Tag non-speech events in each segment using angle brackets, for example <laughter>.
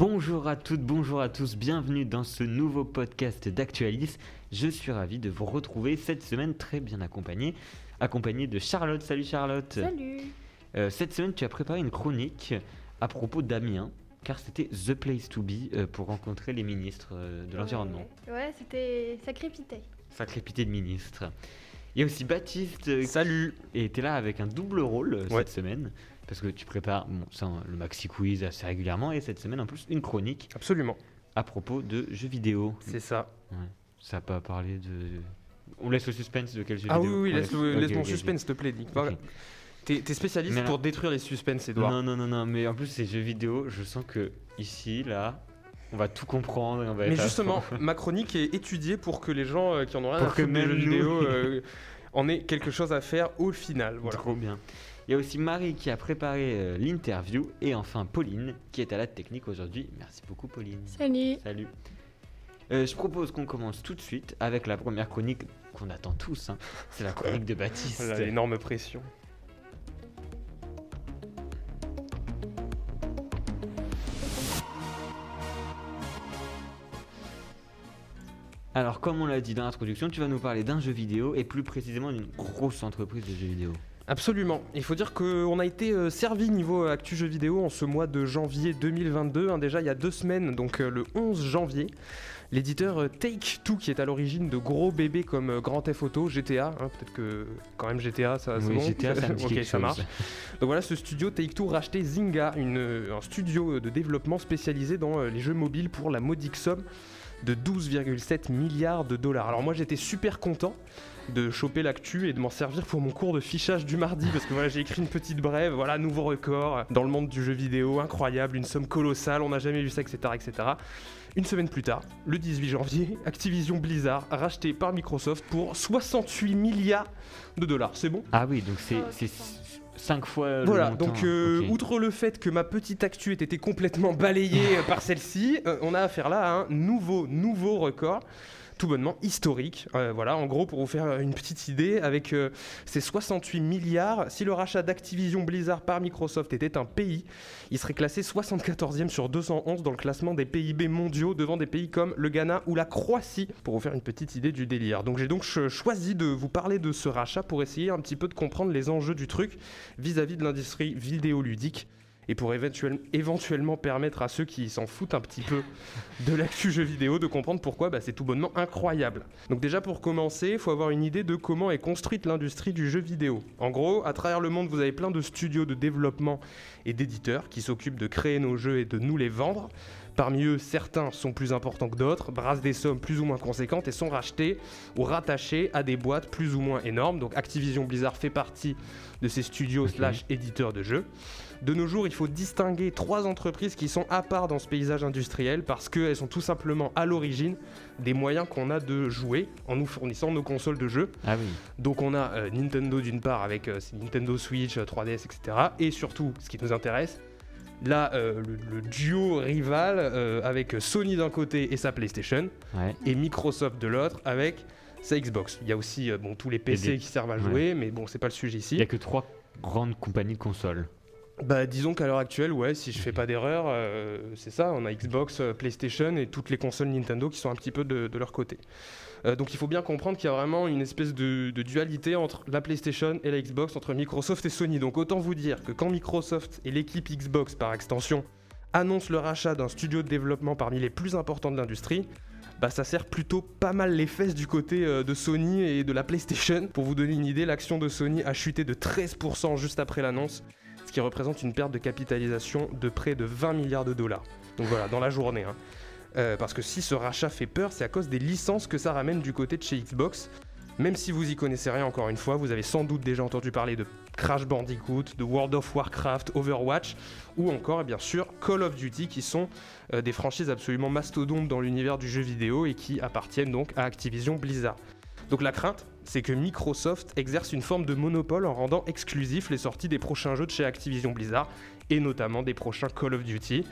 Bonjour à toutes, bonjour à tous, bienvenue dans ce nouveau podcast d'Actualis. Je suis ravi de vous retrouver cette semaine très bien accompagné, accompagné de Charlotte. Salut Charlotte. Salut. Euh, cette semaine, tu as préparé une chronique à propos d'Amiens, car c'était The Place to Be euh, pour rencontrer les ministres euh, de l'Environnement. Ouais, ouais, c'était. Ça crépitait. Ça crépitait de ministres. Il y a aussi Baptiste. Salut Et tu es là avec un double rôle Ouais. cette semaine. Parce que tu prépares bon, ça, hein, le maxi quiz assez régulièrement et cette semaine en plus une chronique Absolument, à propos de jeux vidéo. c'est ça. Ça n'a pas parlé de. On laisse le suspense de quel jeu Ah oui, vidéo oui, laisse, ok, mon suspense, s'il te plaît, Nick. T'es t'es spécialiste là- pour détruire les suspens, Edouard. Non, non, non, non, mais en plus, ces jeux vidéo, je sens que ici, là, on va tout comprendre. Et on va Mais justement, <laughs> ma chronique est étudiée pour que les gens euh, qui en ont rien Pour à que foutre des jeux vidéo <laughs> euh, en aient quelque chose à faire au final. Voilà. Trop bien. Il y a aussi Marie qui a préparé euh, l'interview et enfin Pauline qui est à la technique aujourd'hui. Merci beaucoup, Pauline. Salut. Salut. Euh, je propose qu'on commence tout de suite avec la première chronique qu'on attend tous. hein. C'est la chronique de Baptiste. Voilà, énorme pression. Alors, comme on l'a dit dans l'introduction, tu vas nous parler d'un jeu vidéo et plus précisément d'une grosse entreprise de jeux vidéo. Absolument. Il faut dire qu'on a été euh, servi niveau euh, actu jeux vidéo en ce mois de janvier 2022. hein, déjà il y a deux semaines, donc euh, le 11 janvier. L'éditeur euh, Take-Two, qui est à l'origine de gros bébés comme Grand Theft Auto, GTA, hein, peut-être que quand même GTA, ça Oui, bon. GTA, ça <laughs> marche. Donc voilà, ce studio Take-Two rachetait Zynga, une, un studio de développement spécialisé dans les jeux mobiles pour la modique somme de 12,7 milliards de dollars. Alors moi j'étais super content de choper l'actu et de m'en servir pour mon cours de fichage du mardi parce que voilà j'ai écrit une petite brève, voilà nouveau record dans le monde du jeu vidéo, incroyable, une somme colossale, on n'a jamais vu ça, etc., etc. Une semaine plus tard, le 18 janvier, Activision Blizzard racheté par Microsoft pour 68 milliards de dollars. C'est bon? Ah oui, donc c'est Oh, c'est putain. 5 fois le voilà, montant. donc euh, outre le fait que ma petite actu ait été complètement balayée <laughs> par celle-ci, euh, on a affaire là à un nouveau, nouveau record. Tout bonnement historique. Euh, voilà, en gros, pour vous faire une petite idée, avec euh, ces 68 milliards, si le rachat d'Activision Blizzard par Microsoft était un pays, il serait classé 74e sur 211 dans le classement des PIB mondiaux devant des pays comme le Ghana ou la Croatie, pour vous faire une petite idée du délire. Donc j'ai donc ch- choisi de vous parler de ce rachat pour essayer un petit peu de comprendre les enjeux du truc vis-à-vis de l'industrie vidéoludique et pour éventuel- éventuellement permettre à ceux qui s'en foutent un petit peu de l'actu jeu vidéo de comprendre pourquoi bah, c'est tout bonnement incroyable. Donc déjà pour commencer, il faut avoir une idée de comment est construite l'industrie du jeu vidéo. En gros, à travers le monde, vous avez plein de studios de développement et d'éditeurs qui s'occupent de créer nos jeux et de nous les vendre. Parmi eux, certains sont plus importants que d'autres, brassent des sommes plus ou moins conséquentes et sont rachetés ou rattachés à des boîtes plus ou moins énormes. Donc Activision Blizzard fait partie de ces studios slash éditeurs de jeux. De nos jours, il faut distinguer trois entreprises qui sont à part dans ce paysage industriel parce qu'elles sont tout simplement à l'origine des moyens qu'on a de jouer en nous fournissant nos consoles de jeux. Ah oui. Donc on a euh, Nintendo d'une part avec euh, ses Nintendo Switch, euh, 3DS, etc. Et surtout, ce qui nous intéresse, là, euh, le, le duo rival euh, avec Sony d'un côté et sa PlayStation, Ouais. et Microsoft de l'autre avec sa Xbox. Il y a aussi euh, bon, tous les PC des- qui servent à ouais. jouer, mais bon, c'est pas le sujet ici. Il n'y a que trois grandes compagnies de consoles. Bah disons qu'à l'heure actuelle, ouais, si je fais pas d'erreur, euh, c'est ça, on a Xbox, euh, PlayStation et toutes les consoles Nintendo qui sont un petit peu de, leur côté. Euh, donc il faut bien comprendre qu'il y a vraiment une espèce de, dualité entre la PlayStation et la Xbox, entre Microsoft et Sony. Donc autant vous dire que quand Microsoft et l'équipe Xbox par extension annoncent le rachat d'un studio de développement parmi les plus importants de l'industrie, bah ça sert plutôt pas mal les fesses du côté de Sony et de la PlayStation. Pour vous donner une idée, l'action de Sony a chuté de 13% juste après l'annonce, ce qui représente une perte de capitalisation de près de 20 milliards de dollars. Donc voilà, dans la journée. hein. Euh, parce que si ce rachat fait peur, c'est à cause des licences que ça ramène du côté de chez Xbox. Même si vous y connaissez rien, encore une fois, vous avez sans doute déjà entendu parler de Crash Bandicoot, de World of Warcraft, Overwatch, ou encore, et bien sûr, Call of Duty, qui sont euh, des franchises absolument mastodontes dans l'univers du jeu vidéo et qui appartiennent donc à Activision Blizzard. Donc la crainte, c'est que Microsoft exerce une forme de monopole en rendant exclusifs les sorties des prochains jeux de chez Activision Blizzard, et notamment des prochains Call of Duty,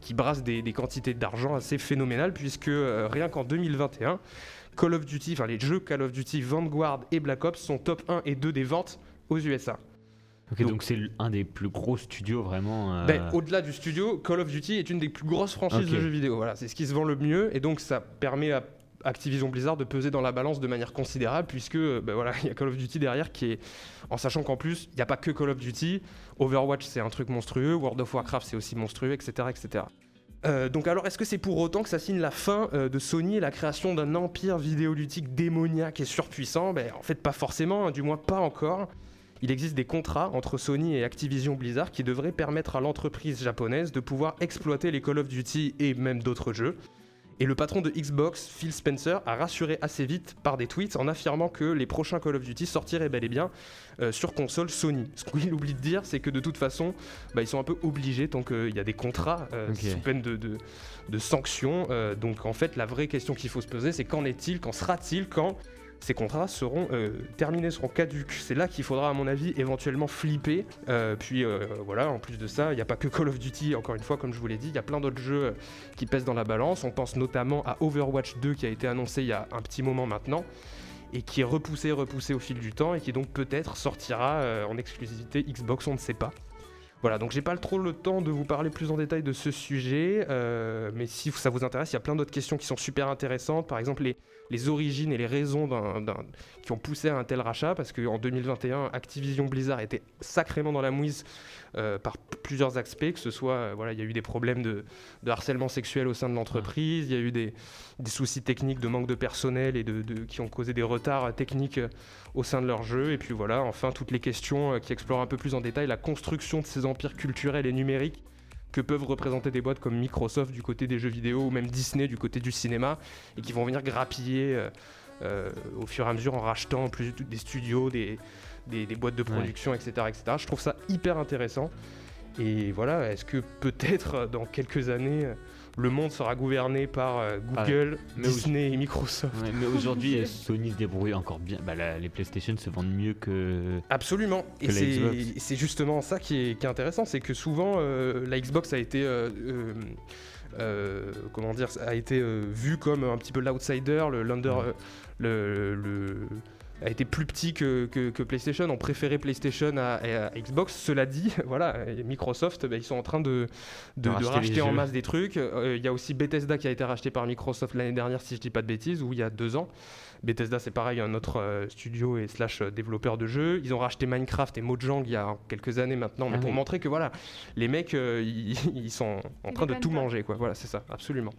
qui brassent des, des quantités d'argent assez phénoménales, puisque euh, rien qu'en 2021, Call of Duty, enfin les jeux Call of Duty Vanguard et Black Ops sont top 1 et 2 des ventes aux USA. Donc- c'est un des plus gros studios vraiment. euh, Ben, Au-delà du studio, Call of Duty est une des plus grosses franchises de jeux vidéo. Voilà, c'est ce qui se vend le mieux et donc ça permet à Activision Blizzard de peser dans la balance de manière considérable puisque euh, ben voilà, <laughs> il y a Call of Duty derrière qui est en sachant qu'en plus, il n'y a pas que Call of Duty, Overwatch c'est un truc monstrueux, World of Warcraft c'est aussi monstrueux, etc. etc. Euh, donc alors, est-ce que c'est pour autant que ça signe la fin euh, de Sony et la création d'un empire vidéoludique démoniaque et surpuissant? Ben, En fait, pas forcément, hein, du moins pas encore. Il existe des contrats entre Sony et Activision Blizzard qui devraient permettre à l'entreprise japonaise de pouvoir exploiter les Call of Duty et même d'autres jeux. Et le patron de Xbox, Phil Spencer, a rassuré assez vite par des tweets en affirmant que les prochains Call of Duty sortiraient bel et bien euh, sur console Sony. Ce qu'il oublie de dire, c'est que de toute façon, bah, ils sont un peu obligés tant qu'il y a des contrats euh, sous peine de, de- de sanctions. Euh, donc en fait, la vraie question qu'il faut se poser, c'est qu'en est-il, qu'en sera-t-il quand ces contrats seront euh, terminés, seront caducs. C'est là qu'il faudra, à mon avis, éventuellement flipper. Euh, puis euh, voilà, en plus de ça, il n'y a pas que Call of Duty, encore une fois, comme je vous l'ai dit, il y a plein d'autres jeux qui pèsent dans la balance. On pense notamment à Overwatch 2 qui a été annoncé il y a un petit moment maintenant et qui est repoussé, repoussé au fil du temps et qui donc peut-être sortira en exclusivité Xbox, on ne sait pas. Voilà, donc j'ai pas trop le temps de vous parler plus en détail de ce sujet, mais si ça vous intéresse, il y a plein d'autres questions qui sont super intéressantes. Par exemple, les, les origines et les raisons qui ont poussé à un tel rachat, parce qu'en 2021, Activision Blizzard était sacrément dans la mouise euh, par plusieurs aspects, que ce soit, euh, il y a eu des problèmes de, harcèlement sexuel au sein de l'entreprise, il y a eu des, soucis techniques de manque de personnel et qui ont causé des retards euh, techniques au sein de leur jeu. Et puis voilà, enfin, toutes les questions qui explorent un peu plus en détail la construction de ces empires culturels et numériques que peuvent représenter des boîtes comme Microsoft du côté des jeux vidéo ou même Disney du côté du cinéma et qui vont venir grappiller euh, euh, au fur et à mesure en rachetant plus des studios, des, des, des boîtes de production, etc., etc. Je trouve ça hyper intéressant. Et voilà, est-ce que peut-être euh, dans quelques années, le monde sera gouverné par euh, Ah, Google, Disney et Microsoft ouais, mais aujourd'hui, <laughs> euh, Sony se débrouille encore bien. Bah, la- les PlayStation se vendent mieux que. Absolument. Et que c'est justement ça qui est, qui est intéressant, c'est que souvent euh, la Xbox a été euh, comment dire, a été vue comme un petit peu l'outsider, le l'under, le- a été plus petit que, que- que PlayStation. On préférait PlayStation à, à Xbox. Cela dit, <laughs> voilà, Microsoft, bah, ils sont en train de, de, De de racheter en jeux. masse des trucs. Euh, Il y a aussi Bethesda qui a été racheté par Microsoft l'année dernière, si je dis pas de bêtises, ou il y a deux ans. Bethesda, c'est pareil, un autre euh, studio et slash euh, développeur de jeux. Ils ont racheté Minecraft et Mojang il y a quelques années maintenant, mais Ah pour oui. montrer que voilà, les mecs, euh, <laughs> ils, ils sont en train de tout manger, quoi. Voilà, c'est ça, absolument.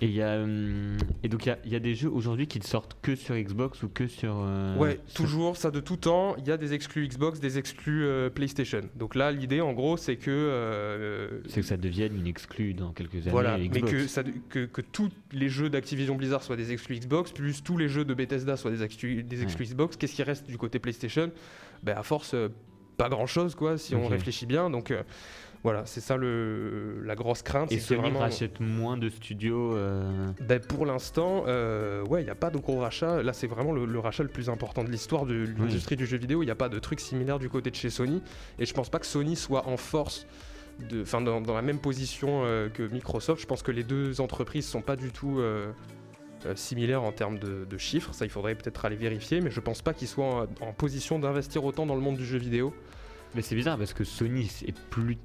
Et, y a, hum, et donc il y a, y a des jeux aujourd'hui qui ne sortent que sur Xbox ou que sur. euh, ouais, sur- toujours, ça de tout temps. Il y a des exclus Xbox, des exclus euh, PlayStation. Donc là, l'idée, en gros, c'est que euh, C'est que ça devienne une exclue dans quelques années. Voilà, mais Xbox. que, ça, que, que tous les jeux d'Activision Blizzard soient des exclus Xbox, plus tous les jeux de Bethesda soient des exclus, des exclus Xbox, qu'est-ce qui reste du côté PlayStation? Ben, À force, euh, pas grand-chose, quoi, si on réfléchit bien. Donc euh, voilà, c'est ça le, la grosse crainte. Et Sony vraiment... rachète moins de studios. euh, Ben, pour l'instant, euh, ouais, il n'y a pas de gros rachat. Là, c'est vraiment le, le rachat le plus important de l'histoire de l'industrie du jeu vidéo. Il n'y a pas de truc similaire du côté de chez Sony. Et je pense pas que Sony soit en force, de, enfin, dans, dans la même position euh, que Microsoft. Je pense que les deux entreprises sont pas du tout euh, similaires en termes de, de chiffres. Ça, il faudrait peut-être aller vérifier. Mais je pense pas qu'ils soient en, en position d'investir autant dans le monde du jeu vidéo. Mais c'est bizarre parce que Sony est plus,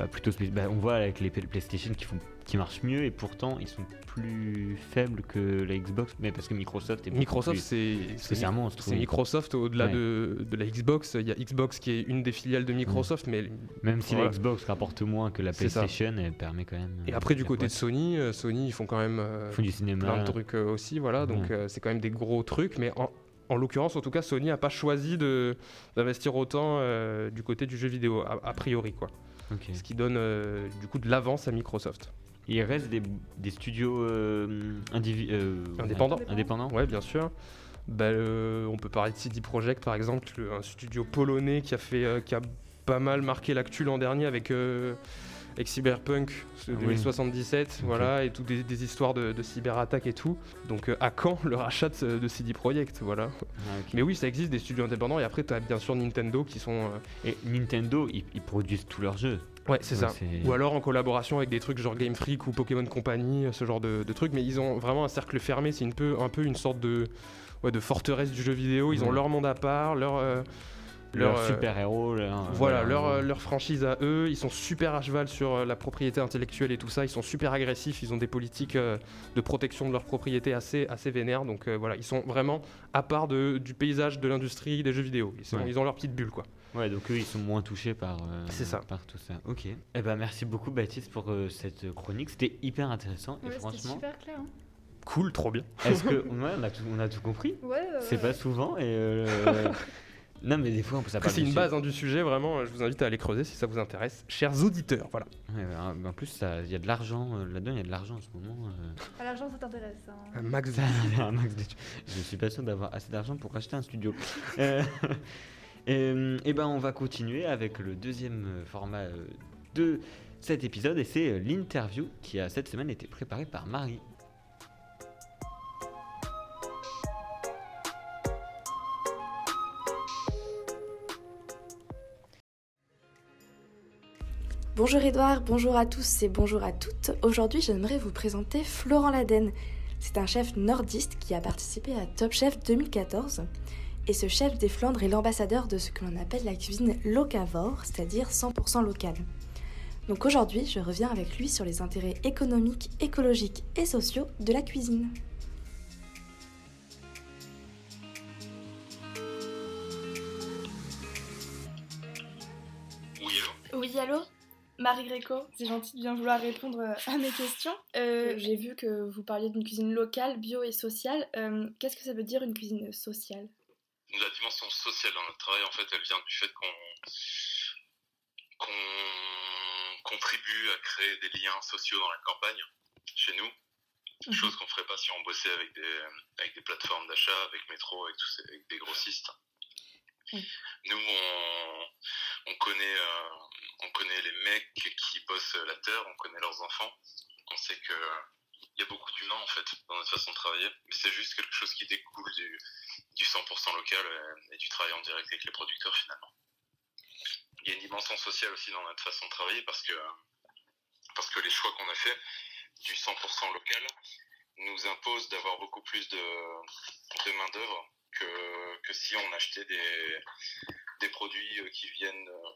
bah, plutôt. bah, on voit avec les PlayStation qui, font, qui marchent mieux et pourtant ils sont plus faibles que la Xbox. Mais parce que Microsoft est Microsoft, c'est c'est un monstre. c'est. Microsoft au-delà Ouais. de, de la Xbox. Il y a Xbox qui est une des filiales de Microsoft, mais Même si Voilà. la Xbox rapporte moins que la. PlayStation, elle permet quand même. Et euh, après, du la côté de. Sony, euh, Sony, ils font quand même euh, Ils font du cinéma. plein de trucs euh, aussi, voilà. Donc, Ouais. euh, c'est quand même des gros trucs. Mais en, en l'occurrence, en tout cas, Sony n'a pas choisi d'investir autant euh, du côté du jeu vidéo, a, a priori, quoi. Ce qui donne euh, du coup de l'avance à Microsoft. Il reste des, des studios euh, euh, Indépendants. indépendants. Ouais, bien sûr. Bah, on peut parler de CD Projekt, par exemple, le- un studio polonais qui a, fait, qui a pas mal marqué l'actu l'an dernier avec, euh, avec Cyberpunk ce Ah oui. 2077, Ok. voilà, et toutes des, des histoires de, de cyberattaques et tout. Donc euh, à quand le rachat de, de CD Projekt, voilà. Ah. Mais oui, ça existe des studios indépendants, et après tu as bien sûr Nintendo qui sont... euh, Et Nintendo, ils, ils produisent tous leurs jeux. Ouais, c'est Ouais, ça. Ou alors en collaboration avec des trucs genre Game Freak ou Pokémon Company, ce genre de, de trucs. Mais ils ont vraiment un cercle fermé. C'est peu, un peu une sorte de, ouais, de forteresse du jeu vidéo. Ils ont leur monde à part, leur, euh, Leur, euh, super-héros. leur- Voilà, leur, euh, leur franchise à eux, ils sont super à cheval sur euh, la propriété intellectuelle et tout ça, ils sont super agressifs, ils ont des politiques euh, de protection de leur propriété assez, assez vénères, donc euh, voilà, ils sont vraiment à part de, du paysage de l'industrie des jeux vidéo, ils, sont- Ouais. ils ont leur petite bulle quoi. Ouais, donc eux, ils sont moins touchés par, euh, C'est ça. par tout ça. Ok. Eh ben, merci beaucoup, Baptiste, pour euh, cette chronique. C'était hyper intéressant. Ouais, et c'était franchement, super clair. hein. Cool, trop bien. est-ce que. <laughs> Ouais, on a tout, on a tout compris. Ouais, C'est ouais. pas souvent. Et. euh, <laughs> non, mais des fois, on peut parle c'est une base hein, du sujet, vraiment, euh, je vous invite à aller creuser si ça vous intéresse, chers auditeurs, voilà. Ouais, ouais, en plus, il y a de l'argent euh, là-dedans, il y a de l'argent en ce moment. euh. Ah, L'argent, ça t'intéresse. hein. <laughs> Un max l'air un max de- Je suis pas sûr d'avoir assez d'argent pour acheter un studio. Euh, et, <laughs> et ben on va continuer avec le deuxième euh, format euh, de cet épisode et c'est euh, l'interview qui a cette semaine été préparée par Marie. Bonjour Edouard, bonjour à tous et bonjour à toutes. Aujourd'hui, j'aimerais vous présenter Florent Laden. C'est un chef nordiste qui a participé à Top Chef 2014. Et ce chef des Flandres est l'ambassadeur de ce que l'on appelle la cuisine locavore, c'est-à-dire 100% locale. Donc aujourd'hui, je reviens avec lui sur les intérêts économiques, écologiques et sociaux de la cuisine. Oui, allô? Oui, allô? Marie Gréco, c'est gentil de bien vouloir répondre euh, à mes questions. Euh, J'ai vu que vous parliez d'une cuisine locale, bio et sociale. Euh, Qu'est-ce que ça veut dire une cuisine sociale? La dimension sociale dans notre travail, en fait, elle vient du fait qu'on contribue à créer des liens sociaux dans la campagne, chez nous. Mhm. Chose qu'on ferait pas si on bossait avec des, avec des plateformes d'achat, avec Métro, avec, tous ces- avec des grossistes. Nous, on, on, connaît, euh, on connaît les mecs qui bossent la terre, on connaît leurs enfants. On sait que il y a beaucoup d'humains en fait dans notre façon de travailler, mais c'est juste quelque chose qui découle du, du 100% local et, et du travail en direct avec les producteurs finalement. Il y a une dimension sociale aussi dans notre façon de travailler parce que, parce que les choix qu'on a fait du 100% local nous imposent d'avoir beaucoup plus de, de main d'œuvre que, que si on achetait des, des produits euh, qui viennent, euh,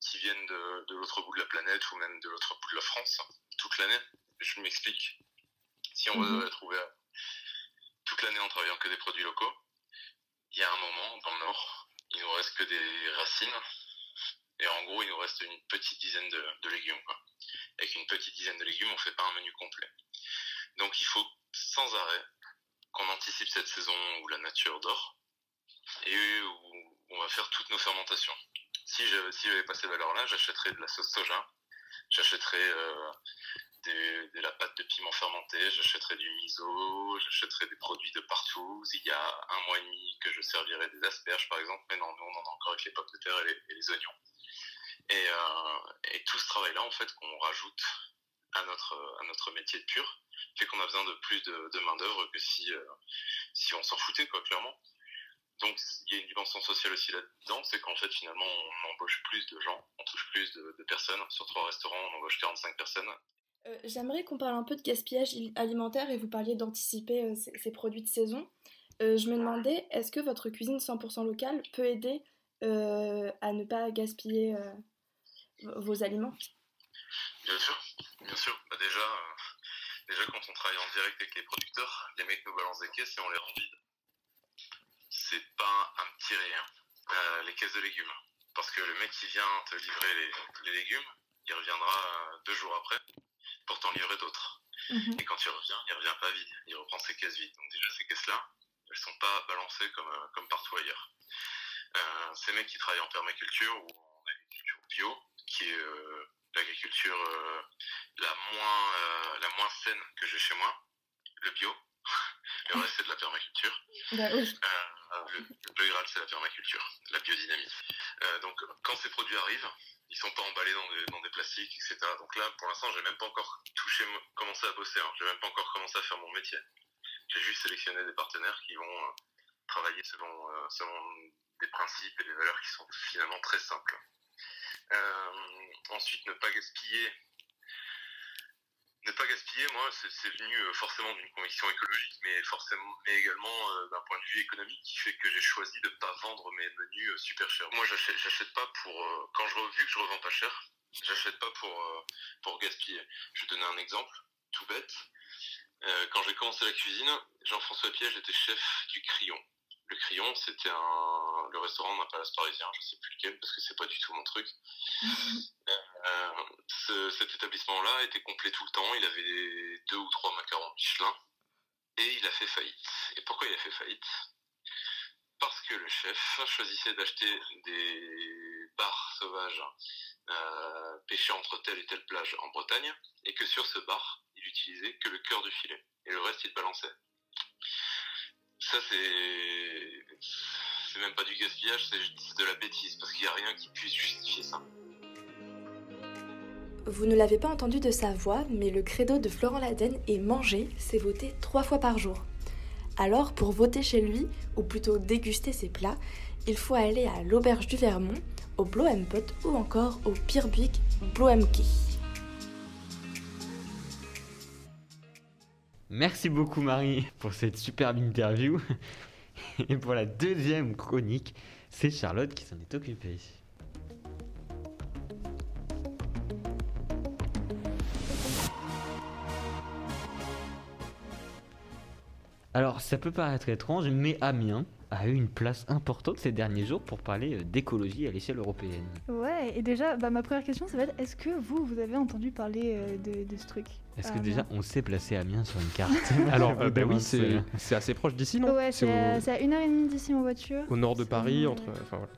qui viennent de, de l'autre bout de la planète ou même de l'autre bout de la France toute l'année. Je m'explique. Si on Mhm. veut trouver toute l'année en travaillant que des produits locaux, il y a un moment dans le Nord, il nous reste que des racines. Et en gros, il nous reste une petite dizaine de, de légumes. Quoi. Avec une petite dizaine de légumes, on fait pas un menu complet. Donc il faut sans arrêt qu'on anticipe cette saison où la nature dort et où on va faire toutes nos fermentations. Si j'avais si pas ces valeurs-là, j'achèterais de la sauce soja, j'achèterais euh, de la pâte de piment fermenté, j'achèterais du miso, j'achèterais des produits de partout. Il y a un mois et demi que je servirais des asperges par exemple, mais non, nous on en a encore avec les pommes de terre et les, oignons. Et, euh, et tout ce travail-là, en fait, qu'on rajoute à notre, à notre métier de pur, fait qu'on a besoin de plus de, de main-d'œuvre que si, euh, si on s'en foutait, quoi, clairement. Donc, il y a une dimension sociale aussi là-dedans, c'est qu'en fait, finalement, on embauche plus de gens, on touche plus de, de personnes. Sur trois restaurants, on embauche 45 personnes. Euh, J'aimerais qu'on parle un peu de gaspillage il- alimentaire et vous parliez d'anticiper euh, ces, ces produits de saison. Je me demandais, est-ce que votre cuisine 100% locale peut aider à ne pas gaspiller vos aliments? Bien sûr, bien sûr. Bah déjà, euh, déjà, quand on travaille en direct avec les producteurs, les mecs nous balancent des caisses et on les rend vides. C'est pas un petit rien, euh, les caisses de légumes. Parce que le mec qui vient te livrer les, les légumes, il reviendra euh, deux jours après pour t'en livrer d'autres. Et quand il revient, il revient pas vide, il reprend ses caisses vides. Donc déjà, ces caisses-là, elles sont pas balancées comme, euh, comme partout ailleurs. Ces mecs qui travaillent en permaculture ou en agriculture bio, qui est euh, l'agriculture euh, la moins euh, la moins saine que j'ai chez moi, le bio. <laughs> Le reste c'est de la permaculture. Bah oui. Euh, le, le Graal c'est la permaculture, la biodynamie. Donc quand ces produits arrivent, ils sont pas emballés dans des, dans des plastiques, etc. Donc là, pour l'instant, j'ai même pas encore touché, commencé à bosser. Hein. J'ai même pas encore commencé à faire mon métier. J'ai juste sélectionné des partenaires qui vont travailler selon, selon des principes et des valeurs qui sont finalement très simples. Euh, ensuite, ne pas gaspiller. ne pas gaspiller, moi, c'est venu euh, forcément d'une conviction écologique, mais forcément, mais également euh, d'un point de vue économique qui fait que j'ai choisi de ne pas vendre mes menus super chers. Moi, j'achète, pas pour quand je vu que je revends pas cher, j'achète pas pour pour gaspiller. Je vais donner un exemple tout bête. Quand j'ai commencé la cuisine, Jean-François Piège était chef du Crayon. Le Crayon, c'était un le restaurant d'un palace parisien, je sais plus lequel parce que c'est pas du tout mon truc. <laughs> Euh, ce- cet établissement-là était complet tout le temps. Il avait deux ou trois macarons Michelin et il a fait faillite. Et pourquoi il a fait faillite? Parce que le chef choisissait d'acheter des bars sauvages euh, pêchés entre telle et telle plage en Bretagne et que sur ce bar, il utilisait que le cœur du filet et le reste il balançait. Ça c'est c'est même pas du gaspillage, c'est de la bêtise parce qu'il n'y a rien qui puisse justifier ça. Vous ne l'avez pas entendu de sa voix, mais le credo de Florent Laden est manger, c'est voter trois fois par jour. Alors, pour voter chez lui, ou plutôt déguster ses plats, il faut aller à l'Auberge du Vermont, au Bloempot ou encore au Pierbuik Bloemke. Merci beaucoup Marie pour cette superbe interview. Et pour la deuxième chronique, c'est Charlotte qui s'en est occupée. Alors, ça peut paraître étrange, mais Amiens a eu une place importante ces derniers jours pour parler euh, d'écologie à l'échelle européenne. Ouais, et déjà, bah, ma première question, ça va être est-ce que vous, vous avez entendu parler euh, de, de ce truc? Est-ce Ah, que déjà on sait placer Amiens sur une carte? <laughs> <laughs> Alors, euh, bah oui, c'est assez proche d'ici, non? Ouais, c'est au, à, c'est à une heure et demie d'ici en voiture, au nord de Paris, entre. enfin, voilà.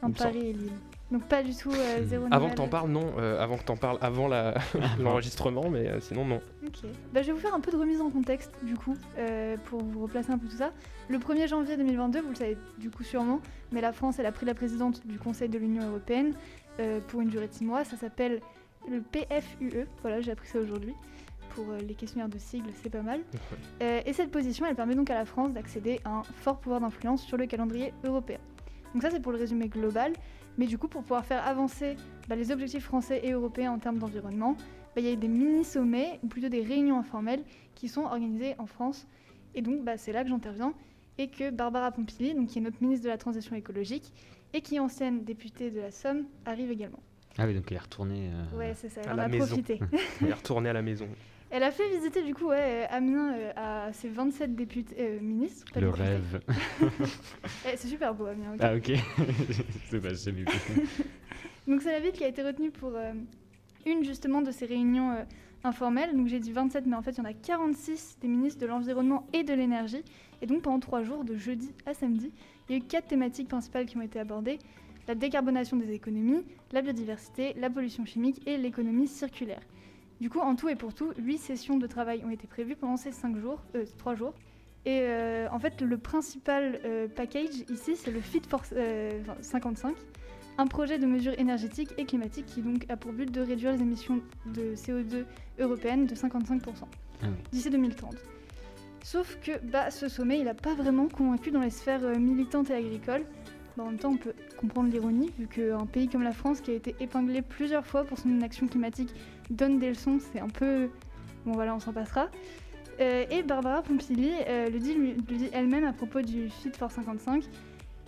semble. Paris et Lille. Donc pas du tout euh, Hmm. zéro Avant que t'en parles, non. euh, avant que t'en parles avant la- <laughs> <laughs> l'enregistrement, mais euh, sinon, non. Ok. Bah, je vais vous faire un peu de remise en contexte, du coup, euh, pour vous replacer un peu tout ça. Le 1er janvier 2022, vous le savez du coup sûrement, mais la France, elle a pris la présidente du Conseil de l'Union Européenne euh, pour une durée de 6 mois. Ça s'appelle le PFUE. Voilà, j'ai appris ça aujourd'hui. Pour euh, les questionnaires de sigles, c'est pas mal. <laughs> Euh, et cette position, elle permet donc à la France d'accéder à un fort pouvoir d'influence sur le calendrier européen. Donc ça, c'est pour le résumé global. Mais du coup, pour pouvoir faire avancer bah, les objectifs français et européens en termes d'environnement, bah, il y a eu des mini-sommets, ou plutôt des réunions informelles, qui sont organisées en France. Et donc, bah, c'est là que j'interviens, et que Barbara Pompili, donc, qui est notre ministre de la Transition écologique, et qui est ancienne députée de la Somme, arrive également. Ah oui, donc il est retourné. euh, Ouais, c'est ça, à elle en a maison. profité. On est retourné à la maison. Elle a fait visiter, du coup, ouais, euh, Amiens euh, à ses 27 députés, euh, ministres. le députés. rêve. <laughs> Eh, c'est super beau, Amiens. Ah ok. <laughs> c'est pas vu. <laughs> Donc c'est la ville qui a été retenue pour euh, une justement de ces réunions informelles. Donc j'ai dit 27, mais en fait il y en a 46 des ministres de l'Environnement et de l'Énergie. Et donc pendant trois jours, de jeudi à samedi, il y a eu quatre thématiques principales qui ont été abordées. La décarbonation des économies, la biodiversité, la pollution chimique et l'économie circulaire. Du coup, en tout et pour tout, huit sessions de travail ont été prévues pendant ces cinq jours, euh, trois jours. Et euh, en fait, le principal euh, package ici, c'est le Fit for euh, 55, un projet de mesures énergétiques et climatiques qui donc a pour but de réduire les émissions de CO2 européennes de 55% Ah oui. d'ici 2030. Sauf que bah, ce sommet, il n'a pas vraiment convaincu dans les sphères euh, militantes et agricoles. Bah, en même temps, on peut comprendre l'ironie, vu qu'un pays comme la France, qui a été épinglé plusieurs fois pour son inaction climatique, donne des leçons, c'est un peu... Bon voilà, on s'en passera. Euh, et Barbara Pompili euh, le dit, lui- le dit elle-même à propos du Fit for 55.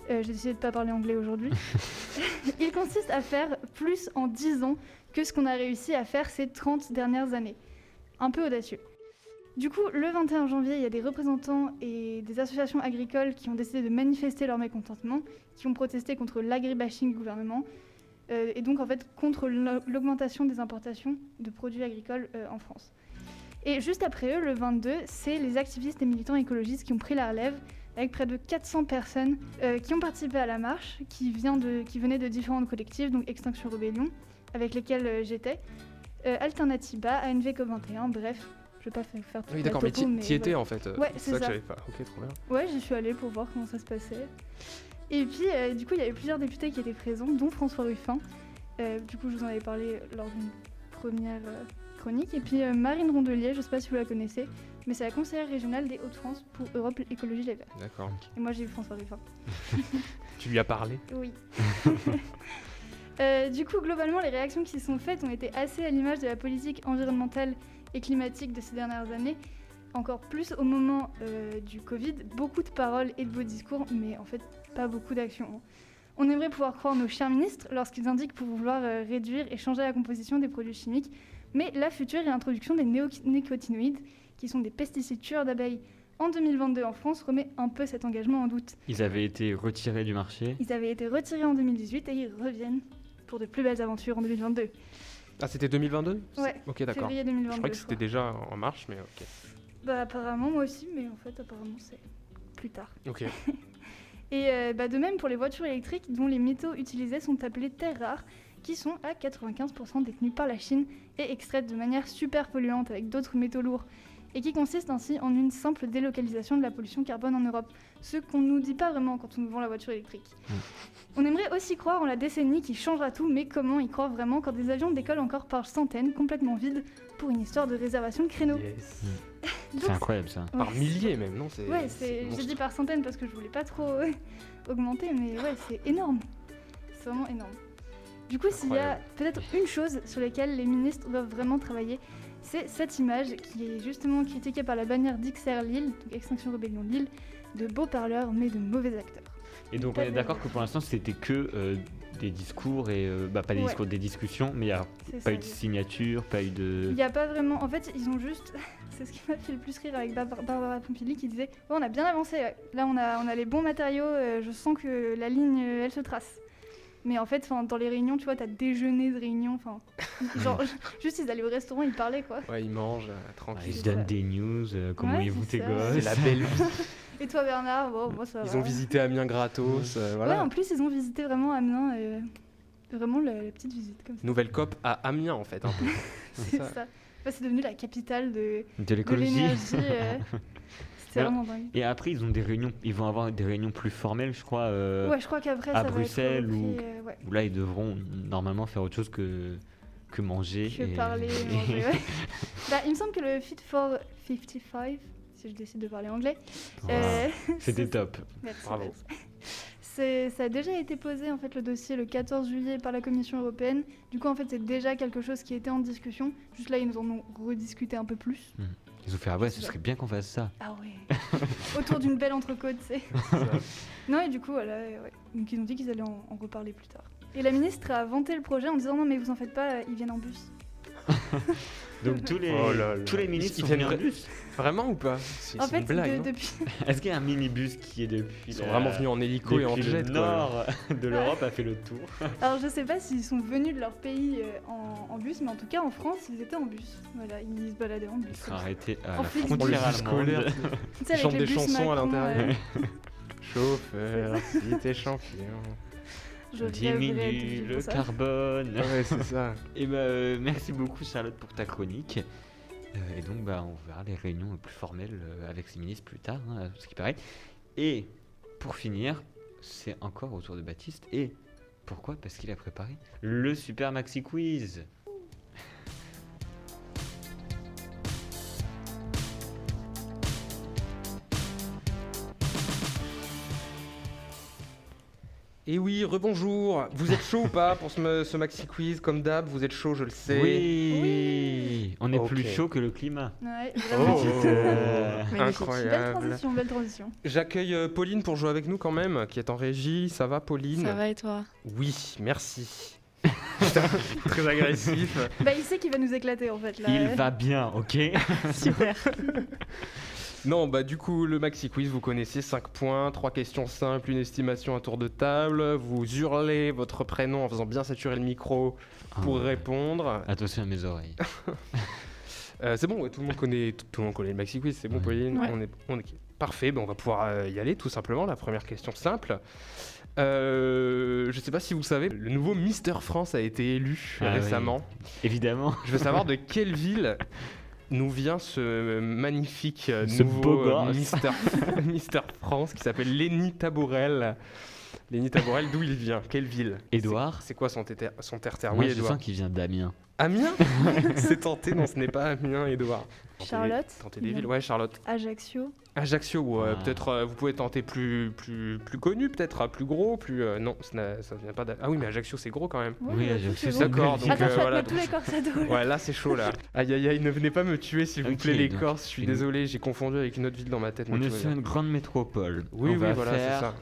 Euh, J'ai décidé de ne pas parler anglais aujourd'hui. <laughs> Il consiste à faire plus en 10 ans que ce qu'on a réussi à faire ces 30 dernières années. Un peu audacieux. Du coup, le 21 janvier, il y a des représentants et des associations agricoles qui ont décidé de manifester leur mécontentement, qui ont protesté contre l'agribashing du gouvernement, euh, et donc en fait contre l'au- l'augmentation des importations de produits agricoles euh, en France. Et juste après eux, le 22, c'est les activistes et militants écologistes qui ont pris la relève, avec près de 400 personnes euh, qui ont participé à la marche, qui, de, venaient de différentes collectifs, donc Extinction Rebellion, avec lesquels j'étais, Alternatiba, ANV COP21, bref, vais pas faire, faire toute Oui, d'accord, mais t'y étais voilà. en fait. euh, Ouais, c'est ça que ça. j'avais pas. Ok, trop bien. Ouais, j'y suis allée pour voir comment ça se passait. Et puis, euh, du coup, il y avait plusieurs députés qui étaient présents, dont François Ruffin. Euh, du coup, je vous en avais parlé lors d'une première euh, chronique. Et puis, Marine Rondelier, je sais pas si vous la connaissez, mais c'est la conseillère régionale des Hauts-de-France pour Europe Écologie Les Verts. D'accord. Et moi, j'ai eu François Ruffin. <laughs> Tu lui as parlé? Oui. <laughs> Du coup, globalement, les réactions qui sont faites ont été assez à l'image de la politique environnementale et climatique de ces dernières années, encore plus au moment euh, du Covid, beaucoup de paroles et de beaux discours, mais en fait pas beaucoup d'actions. On aimerait pouvoir croire nos chers ministres lorsqu'ils indiquent pour vouloir euh, réduire et changer la composition des produits chimiques, mais la future réintroduction des néonicotinoïdes, qui sont des pesticides tueurs d'abeilles, en 2022 en France remet un peu cet engagement en doute. Ils avaient été retirés du marché? Ils avaient été retirés en 2018 et ils reviennent pour de plus belles aventures en 2022. Ah, c'était 2022 Ouais. Ok, d'accord. Février 2022. Je crois que c'était déjà en marche, mais ok. Bah apparemment moi aussi, mais en fait apparemment c'est plus tard. Ok. <laughs> Et euh, bah, de même pour les voitures électriques dont les métaux utilisés sont appelés terres rares, qui sont à 95% détenus par la Chine et extraites de manière super polluante avec d'autres métaux lourds, et qui consistent ainsi en une simple délocalisation de la pollution carbone en Europe, ce qu'on ne nous dit pas vraiment quand on nous vend la voiture électrique. On aimerait aussi croire en la décennie qui changera tout, mais comment y croire vraiment quand des avions décollent encore par centaines, complètement vides, pour une histoire de réservation de créneaux Yes. Donc, <laughs> C'est incroyable ça. ouais, Par milliers même, non Ouais, j'ai dit par centaines parce que je voulais pas trop euh, <laughs> augmenter, mais ouais, c'est énorme. C'est vraiment énorme. Du coup, s'il y a peut-être une chose sur laquelle les ministres doivent vraiment travailler, c'est cette image qui est justement critiquée par la bannière d'XR Lille, donc Extinction Rebellion Lille, de beaux parleurs mais de mauvais acteurs. Et donc on est d'accord que pour l'instant c'était que euh, des discours et euh, bah pas des Ouais. discours, des discussions, mais il n'y a pas ça, eu de signature, pas eu de. Il n'y a pas vraiment. En fait, ils ont juste. <laughs> c'est ce qui m'a fait le plus rire avec Bar- Barbara Pompili qui disait on a bien avancé. Là, on a, on a les bons matériaux. euh, je sens que la ligne, elle se trace. Mais en fait, dans les réunions, tu vois, t'as déjeuner de réunion. Enfin, <laughs> genre, <laughs> juste ils allaient au restaurant, ils parlaient quoi. Ouais, ils mangent euh, Ah, tranquille. ils donnent des news, euh, comment Ouais, ils vous c'est tes ça. gosses. C'est la belle vie. <laughs> Et toi, Bernard Bon, moi, ça Ils va. ont visité Amiens gratos. euh, Ouais, voilà. en plus, ils ont visité vraiment Amiens. euh, Vraiment la, la petite visite comme ça. Nouvelle COP à Amiens en fait. un peu. C'est ça. ça. Enfin, c'est devenu la capitale de, De de l'écologie. l'énergie. euh, Vraiment dingue. Et après ils ont des réunions, ils vont avoir des réunions plus formelles, je crois. euh, ouais, je crois qu'après, à ça Bruxelles va être euh, ouais. Où là ils devront normalement faire autre chose que que manger. Que et- parler, <laughs> manger, ouais. bah, il me semble que le Fit for 55, si je décide de parler anglais, Voilà. euh, <laughs> C'était top. merci, Bravo. ça a déjà été posé en fait le dossier le 14 juillet par la Commission européenne. Du coup en fait c'est déjà quelque chose qui était en discussion. Juste là ils nous en ont rediscuté un peu plus. Ils ont fait ah ouais, ce serait bien qu'on fasse ça. Ah ouais. <laughs> Autour d'une belle entrecôte, c'est. <laughs> non et du coup voilà, ouais. donc ils ont dit qu'ils allaient en, en reparler plus tard. Et la ministre a vanté le projet en disant non mais vous en faites pas, ils viennent en bus. <laughs> Donc tous les Oh là là. tous les ministres Ils sont venus en bus. Vraiment ou pas C'est En fait une blague. de- non depuis <laughs> <laughs> Est-ce qu'il y a un minibus qui est depuis Ils sont la- vraiment venus en hélico et en jet. le quoi. nord de l'Europe a fait le tour. Alors je sais pas s'ils sont venus de leur pays euh, en, en bus, mais en tout cas en France ils étaient en bus. Voilà, ils se baladaient en bus. Ils seraient arrêtés à En la frontière sais, Ils chantent des chansons à l'intérieur. euh, Chauffeur, si t'es champion. Je Diminue le ça. carbone. <laughs> Ouais, c'est ça. <laughs> Et bah, euh, merci beaucoup Charlotte pour ta chronique. Euh, et donc bah, on verra les réunions plus formelles euh, avec ces ministres plus tard, hein, ce qui paraît. Et pour finir, c'est encore au tour de Baptiste. Et pourquoi? Parce qu'il a préparé le Super Maxi Quiz. Et oui, rebonjour. Vous êtes chaud ou pas pour ce, ce maxi quiz Comme d'hab, vous êtes chaud, je le sais. Oui, Oui. On est plus chaud que le climat. Ouais, Oh, euh, Magnifique. Belle incroyable. transition, belle transition. J'accueille euh, Pauline pour jouer avec nous quand même, qui est en régie. Ça va, Pauline Ça va et toi? Oui, merci. Putain, <laughs> Très agressif. Bah il sait qu'il va nous éclater en fait là. Il va bien, ok Super. <laughs> Non, bah du coup, le maxi quiz, vous connaissez 5 points, 3 questions simples, une estimation à tour de table. Vous hurlez votre prénom en faisant bien saturer le micro pour Ah, répondre. Attention à mes oreilles. <laughs> Euh, c'est bon, ouais, tout le monde connaît tout, tout le monde connaît le maxi quiz, c'est bon, Ouais. Pauline. Ouais. On est, on est parfait. Ben, on va pouvoir euh, y aller tout simplement. La première question simple. Euh, je sais pas si vous savez, le nouveau Mister France a été élu Ah oui. récemment. Évidemment. Je veux savoir <laughs> de quelle ville nous vient ce magnifique euh, Ce nouveau beau euh. Mister, <laughs> Mister France qui s'appelle Lenny Tabourel. Lenny Tabourel, d'où il vient? Quelle ville? Édouard C'est quoi son, terre-terre? Moi, Oui, je Édouard. sens qu'il vient d'Amiens. Amiens <laughs> C'est tenté, non, ce n'est pas Amiens. Tentez- Charlotte Tentez des villes, ouais, Charlotte. Ajaccio. Ajaccio, ouais, Ah. peut-être euh, vous pouvez tenter plus, plus, plus connu, peut-être, hein, plus gros, plus. euh, non, ça ça vient pas d'A- Ah oui, mais Ajaccio, c'est gros quand même. Oui, Ajaccio, c'est. D'accord, donc Attends, euh, voilà. tous les corsados. <laughs> Ouais, là c'est chaud là. Aïe aïe aïe, ne venez pas me tuer s'il vous plaît les donc, Corses, je suis une- désolé, j'ai confondu avec une autre ville dans ma tête. mais On est sur une grande métropole. Oui, on oui, va voilà, faire- c'est ça.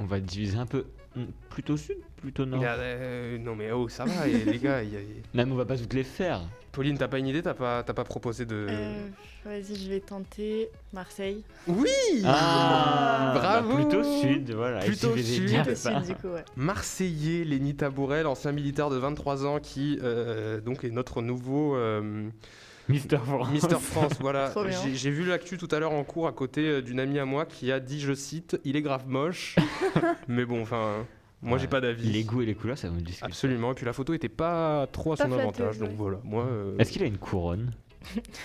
On va diviser un peu. Hmm, Plutôt sud, plutôt nord. Il y a, euh, non mais oh, ça va, et les gars. il y a- Non, <laughs> mais on va pas toutes les faire. Pauline, t'as pas une idée T'as pas, t'as pas proposé de. Euh, Vas-y, je vais tenter Marseille. Oui Ah, Bravo bah, Plutôt sud, voilà. Plutôt sud. Plutôt du coup, ouais. Marseillais, Lenny Tabourel, ancien militaire de 23 ans qui euh, donc est notre nouveau euh, Mister France. Mister France. Voilà, j'ai vu l'actu tout à l'heure en cours à côté euh, d'une amie à moi qui a dit, je cite, il est grave moche. <laughs> mais bon, enfin, moi j'ai pas d'avis. Les goûts et les couleurs, ça va me discuter. Absolument. Et puis la photo était pas trop à Pas son avantage. Donc voilà. Moi, euh, Est-ce qu'il a une couronne?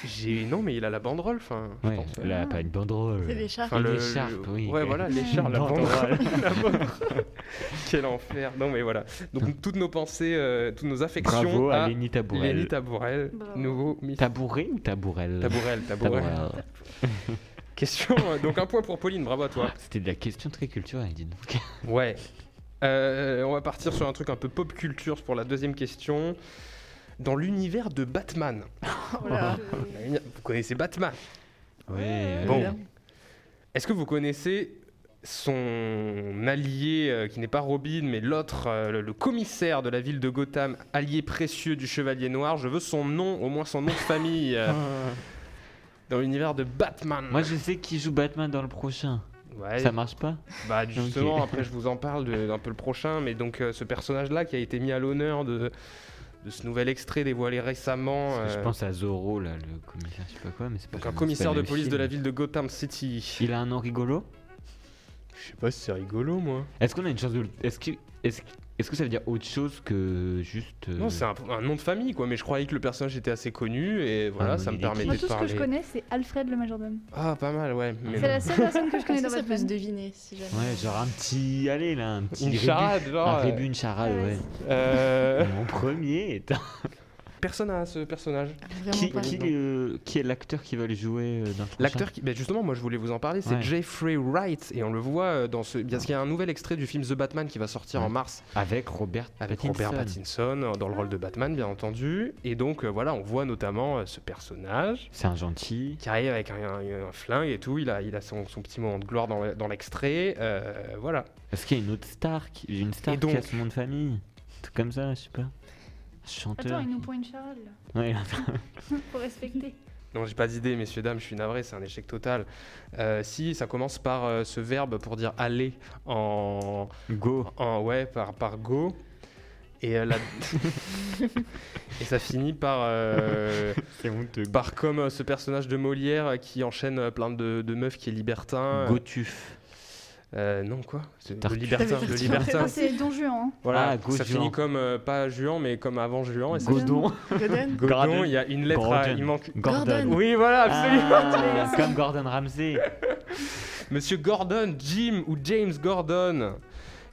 J'ai non, mais il a la banderole. Enfin, je Ouais, pense. ouais. là, pas une banderole. C'est l'écharpe. Enfin, Une le- écharpe, le- oui. Ouais, voilà, l'écharpe, la Banderole. banderole. <laughs> La banderole. Quel enfer. Non, mais voilà. Donc toutes nos pensées, euh, toutes nos affections Bravo à à Lenny Tabourel. Lenny Tabourel, nouveau Miss Tabouret ou Tabourel Tabourel, Tabourel. Tabourel. <laughs> Question. euh, donc un point pour Pauline. Bravo à toi. C'était de la question très culturelle, dis donc. Ouais. Euh, on va partir sur un truc un peu pop culture pour la deuxième question. Dans l'univers de Batman. Oh là. <laughs> Vous connaissez Batman? Ouais. Bon. Bien. Est-ce que vous connaissez son allié, euh, qui n'est pas Robin, mais l'autre, euh, le, le commissaire de la ville de Gotham, allié précieux du Chevalier Noir? Je veux son nom, au moins son nom de famille, euh, <laughs> dans l'univers de Batman. Moi, je sais qui joue Batman dans le prochain. Ouais, Ça marche pas? Bah, justement, après je vous en parle d'un peu le prochain, mais donc euh, ce personnage-là qui a été mis à l'honneur de, de ce nouvel extrait dévoilé récemment. Je euh, pense à Zorro, là, le commissaire, je sais pas quoi, mais c'est pas donc un commissaire de police de la ville de Gotham City. Il a un nom rigolo? Je sais pas si c'est rigolo, moi. Est-ce qu'on a une chance de. Est-ce que, est-ce, est-ce que ça veut dire autre chose que juste. euh, Non, c'est un, un nom de famille, quoi. Mais je croyais que le personnage était assez connu et voilà, Ah, ça me oui, permettait Moi, de tout ce que parler. je connais, c'est Alfred le majordome. Ah, pas mal, ouais. Mais C'est non. la seule personne que je <laughs> connais Est-ce dans que ça peut se deviner si jamais Ouais, genre un petit. Allez, là, un petit. Une rébut. charade, genre. Un euh, rébut, une charade, Ouais. ouais. euh, Mon premier est. <laughs> Personne à ce personnage. Qui, qui, euh, qui est l'acteur qui va le jouer euh, L'acteur qui. ben justement, moi je voulais vous en parler, c'est Ouais. Jeffrey Wright. Et on le voit euh, dans ce. Parce qu'il y a un nouvel extrait du film The Batman qui va sortir Ouais. en mars Avec Robert avec Pattinson. Robert Pattinson euh, dans le rôle de Batman, bien entendu. Et donc euh, voilà, on voit notamment euh, ce personnage C'est un gentil. qui arrive avec un, un- un flingue et tout. Il a, il a son, son petit moment de gloire dans, le- dans l'extrait. euh, voilà. Est-ce qu'il y a une autre star qui... Une star Et qui a donc son nom de famille? Un truc comme ça, je sais pas. Chanteur. Attends, ils nous font une charade là. Ouais, <laughs> Faut respecter. Non, j'ai pas d'idée, messieurs, dames, je suis navré, c'est un échec total. Euh, si, ça commence par euh, ce verbe pour dire aller en. Go. en ouais, par, par go. Et, euh, la- <laughs> et ça finit par. euh, <laughs> par comme euh, ce personnage de Molière qui enchaîne plein de, de meufs qui est libertin. Gotuf. Euh, non, quoi Tartuffe. libertin. De Tartuffe. libertin. C'est Don Juan. hein. Voilà, Ah, ça Juan. finit comme euh, pas Juan, mais comme avant Juan. Et ça Godon. Godon Godon, Gordon. il y a une lettre, à- il manque. Gordon. Gordon. Oui, voilà, absolument. <laughs> Ah, comme Gordon Ramsay. Monsieur Gordon, Jim ou James Gordon.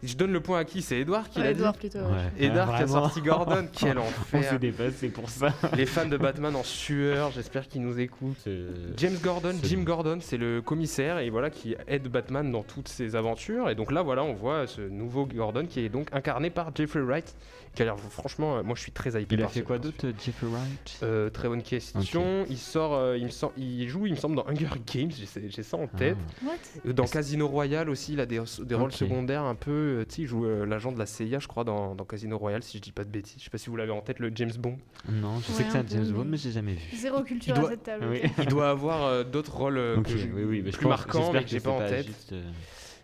Je donne le point à qui? C'est Edouard qui Ouais, l'a dit Edouard plutôt. ouais. Edouard qui a Vraiment. sorti Gordon. <laughs> Quel On s'est enfer. dépassé pour ça. <laughs> Les fans de Batman en sueur, j'espère qu'ils nous écoutent. James Gordon, c'est Jim. Gordon, c'est le commissaire et voilà qui aide Batman dans toutes ses aventures. Et donc là, voilà, on voit ce nouveau Gordon qui est donc incarné par Jeffrey Wright, qui a l'air franchement, euh, moi je suis très hypé. Il a par fait ce- quoi d'autre, Jeffrey Wright? Euh, très bonne question. Il sort, euh, il, me sort- il joue, il me semble, dans Hunger Games. J'ai ça- en tête. What? Euh, Dans Casino Royale aussi, il a des, des rôles secondaires un peu. Euh, Tu sais, il joue euh, l'agent de la CIA, je crois, dans, dans Casino Royale, si je dis pas de bêtises. Je sais pas si vous l'avez en tête, le James Bond. Ah, Non, je sais que c'est un James Bond, mais- j'ai jamais vu. Zéro culture Il doit- à cette table. Oui. ok. <laughs> Il doit avoir euh, d'autres rôles oui, oui, plus marquants, mais que j'ai pas en tête. juste, euh,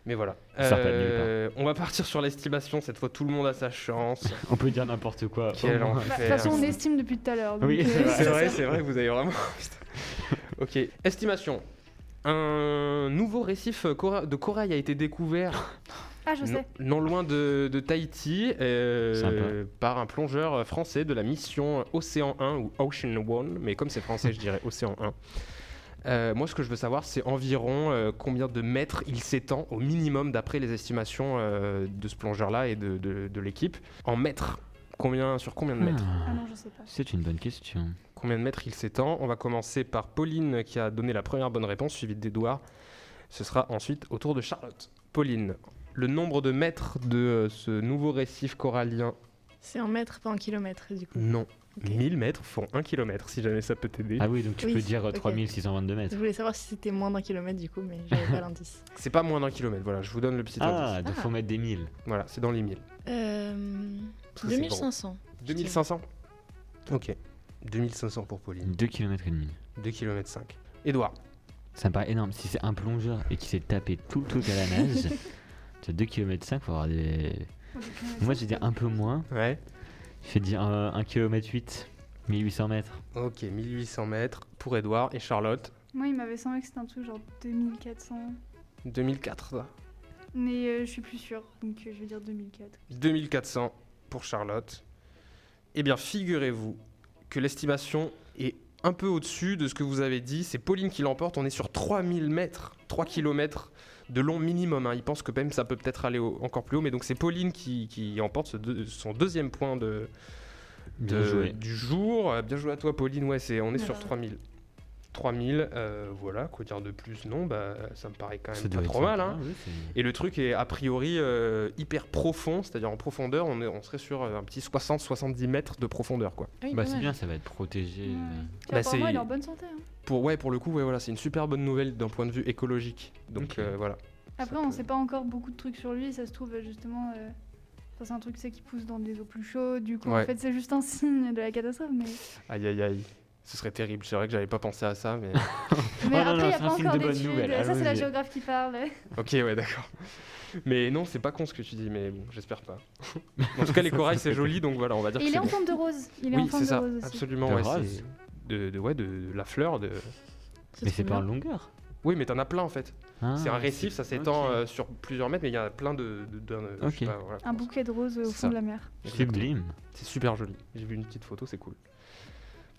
Mais voilà. Euh, on va partir sur l'estimation. Cette fois, tout le monde a sa chance. <laughs> On peut dire n'importe quoi. Bah, De toute façon, on estime depuis tout à l'heure. Oui, <laughs> c'est vrai. c'est vrai, vous avez vraiment. Ok. Estimation. Un nouveau récif de corail a été découvert Ah, je non, sais. non loin de, de Tahiti euh, par un plongeur français de la mission Océan 1 ou Ocean 1, mais comme c'est français, je dirais Océan 1. Euh, moi, ce que je veux savoir, c'est environ euh, combien de mètres il s'étend au minimum d'après les estimations euh, de ce plongeur-là et de, de- de l'équipe. En mètres, combien, sur combien de mètres? Ah, Ah non, je sais pas. C'est une bonne question. Combien de mètres il s'étend? On va commencer par Pauline qui a donné la première bonne réponse, suivie d'Edouard. Ce sera ensuite au tour de Charlotte. Pauline, le nombre de mètres de euh, ce nouveau récif corallien C'est en mètres, pas en kilomètres, du coup. Non. Ok. 1000 mètres font 1 km, si jamais ça peut t'aider. Ah oui, donc tu Oui, peux dire euh, ok. 3622 mètres. Je voulais savoir si c'était moins d'un kilomètre, du coup, mais j'avais <laughs> pas l'indice. C'est pas moins d'un kilomètre, voilà, je vous donne le petit Ah, indice. donc Ah. faut mettre des 1000. Voilà, c'est dans les 1000. Euh, Parce que c'est 2500. 2500 Ok. 2500 pour Pauline. 2 km et demi. 2 km 5. Edouard. Ça me paraît énorme. Si c'est un plongeur et qui s'est tapé tout le truc à la nage, <laughs> 2 km 5, faut avoir des. Moi, j'ai dit un peu moins. Ouais. Je vais dire 1 km 8, 1800 mètres. Ok, 1800 mètres pour Edouard et Charlotte. Moi, il m'avait semblé que c'était un truc genre 2400. 2004 là. Mais euh, je suis plus sûre, donc euh, je vais dire 2004. 2400 pour Charlotte. Eh bien, figurez-vous que l'estimation est un peu au-dessus de ce que vous avez dit. C'est Pauline qui l'emporte. On est sur 3000 mètres, 3 km de long minimum. hein. Il pense que même ça peut peut-être aller au- encore plus haut. Mais donc, c'est Pauline qui, qui emporte ce deux- son deuxième point de, du jour. Bien joué à toi, Pauline. Ouais, c'est, on est sur Voilà. 3000. 3000, euh, voilà, quoi dire de plus Non, bah, ça me paraît quand même pas trop mal. hein. oui, Et le truc est a priori euh, hyper profond, c'est-à-dire en profondeur, on, est- on serait sur euh, un petit 60-70 mètres de profondeur. Quoi. Ah oui, Bah, c'est bien, ça va être protégé. Ouais. Bah, il est en bonne santé. hein. Pour, ouais, pour le coup, ouais, voilà, c'est une super bonne nouvelle d'un point de vue écologique. Donc euh, voilà. Après, Ça on peut- sait pas encore beaucoup de trucs sur lui. Ça se trouve, justement. euh, enfin, c'est un truc c'est qui pousse dans des eaux plus chaudes. Du coup, Ouais. en fait, c'est juste un signe de la catastrophe. Mais, Aïe aïe aïe. Ce serait terrible, c'est vrai que j'avais pas pensé à ça, mais. <laughs> mais Oh non, après, non, il n'y c'est a un pas encore d'études. Ça, c'est la géographe qui parle. ok, ouais, d'accord. Mais non, c'est pas con ce que tu dis, mais bon, j'espère pas. en tout cas, les corails, c'est joli, donc voilà, on va dire Et que il c'est est en forme de rose. Il est Oui, en forme c'est de ça, rose aussi. absolument. De ouais, rose c'est de, de- ouais, de, de la fleur. De... Mais c'est pas en longueur. Oui, mais t'en as plein en fait. Ah, c'est un récif, ça s'étend euh, sur plusieurs mètres, mais il y a plein de. de, pas, voilà, Un bouquet de roses au fond ça. de la mer. Sublime. C'est super joli. J'ai vu une petite photo, c'est cool.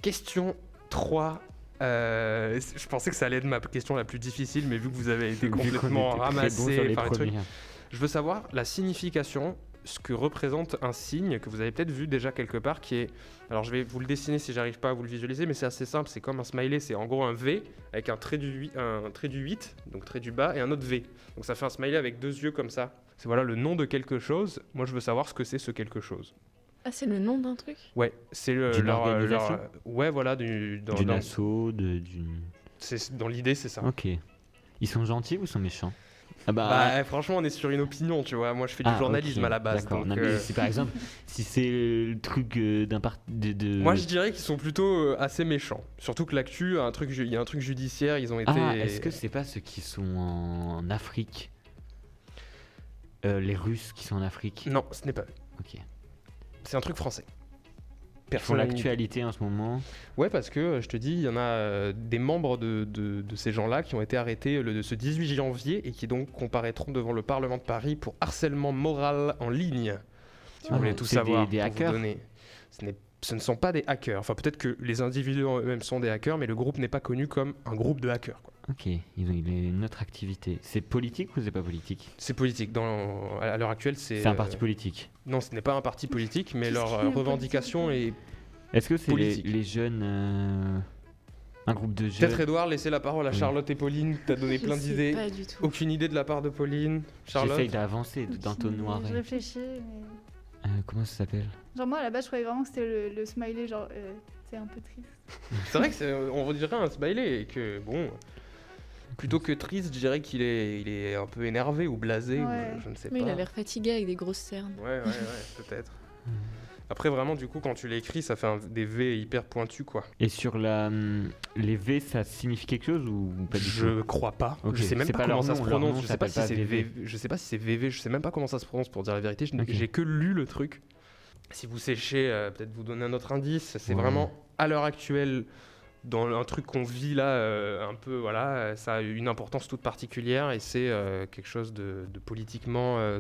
Question 3. Euh, je pensais que ça allait être ma question la plus difficile, mais vu que vous avez été complètement ramassé par les trucs, je veux savoir la signification, ce que représente un signe que vous avez peut-être vu déjà quelque part, qui est. Alors je vais vous le dessiner si j'arrive pas à vous le visualiser, mais c'est assez simple. C'est comme un smiley, c'est en gros un V avec un trait du 8, un trait du 8, donc trait du bas, et un autre V. Donc ça fait un smiley avec deux yeux comme ça. C'est voilà le nom de quelque chose. Moi je veux savoir ce que c'est ce quelque chose. Ah, c'est le nom d'un truc? Ouais, c'est le, D'une leur, euh, leur- organisation? ouais voilà du dans, D'une dans- asso, de- d'une. c'est dans l'idée c'est ça. Ok. Ils sont gentils ou sont méchants? Ah bah. Bah, franchement on est sur une opinion tu vois. Moi je fais du ah, journalisme à la base. D'accord. donc, Non, mais euh, si par exemple, <laughs> si c'est le truc euh, d'un part de, de- Moi je dirais qu'ils sont plutôt euh, assez méchants. Surtout que l'actu, un truc, il y a un truc judiciaire, ils ont été. Ah, est-ce que c'est pas ceux qui sont en Afrique? Euh, Les Russes qui sont en Afrique? Non, ce n'est pas. eux. Ok. C'est un truc français. Ils font Personne- l'actualité en ce moment. Ouais, parce que euh, je te dis, il y en a euh, des membres de, de- de ces gens-là qui ont été arrêtés le, ce 18 janvier et qui donc comparaîtront devant le Parlement de Paris pour harcèlement moral en ligne. Si vous Ah, voulez tout des- savoir. des vous hackers. Ce, ce ne sont pas des hackers. Enfin, peut-être que les individus eux-mêmes sont des hackers, mais le groupe n'est pas connu comme un groupe de hackers. quoi. Ok, ils ont il a une autre activité. C'est politique ou c'est pas politique? C'est politique. Dans, à l'heure actuelle, c'est. C'est un parti euh, politique. Non, ce n'est pas un parti politique, mais leur euh, revendication est. Est-ce que c'est les, les jeunes. euh, Un groupe de Peut-être jeunes Edouard, laissez la parole à Oui. Charlotte et Pauline. T'as donné Je plein d'idées. Pas du tout. Aucune idée de la part de Pauline. Charlotte. J'essaye d'avancer Aucune d'entonnoir. idée, Je réfléchis, mais... Euh, comment ça s'appelle? Genre moi à la base je croyais vraiment que c'était le, le smiley genre euh, c'est un peu triste. C'est vrai que c'est- on dirait un smiley et que bon. Plutôt que triste, je dirais qu'il est, il est un peu énervé ou blasé ou je ne sais Mais pas. il a l'air fatigué avec des grosses cernes. Ouais, ouais, ouais, <laughs> peut-être. Après, vraiment, du coup, quand tu l'écris, ça fait un- des V hyper pointus, quoi. Et sur la, hum, les V, ça signifie quelque chose ou pas du je tout? crois pas. Ok, Je sais même pas, pas comment ça se prononce. nom Je sais pas si pas VV. VV. Je sais pas si c'est VV. Je sais même pas comment ça se prononce pour dire la vérité. J'ai que lu le truc. Si vous séchez, euh, peut-être vous donner un autre indice. C'est Ouais. vraiment à l'heure actuelle dans un truc qu'on vit là, euh, un peu voilà, ça a une importance toute particulière et c'est euh, quelque chose de, de politiquement euh,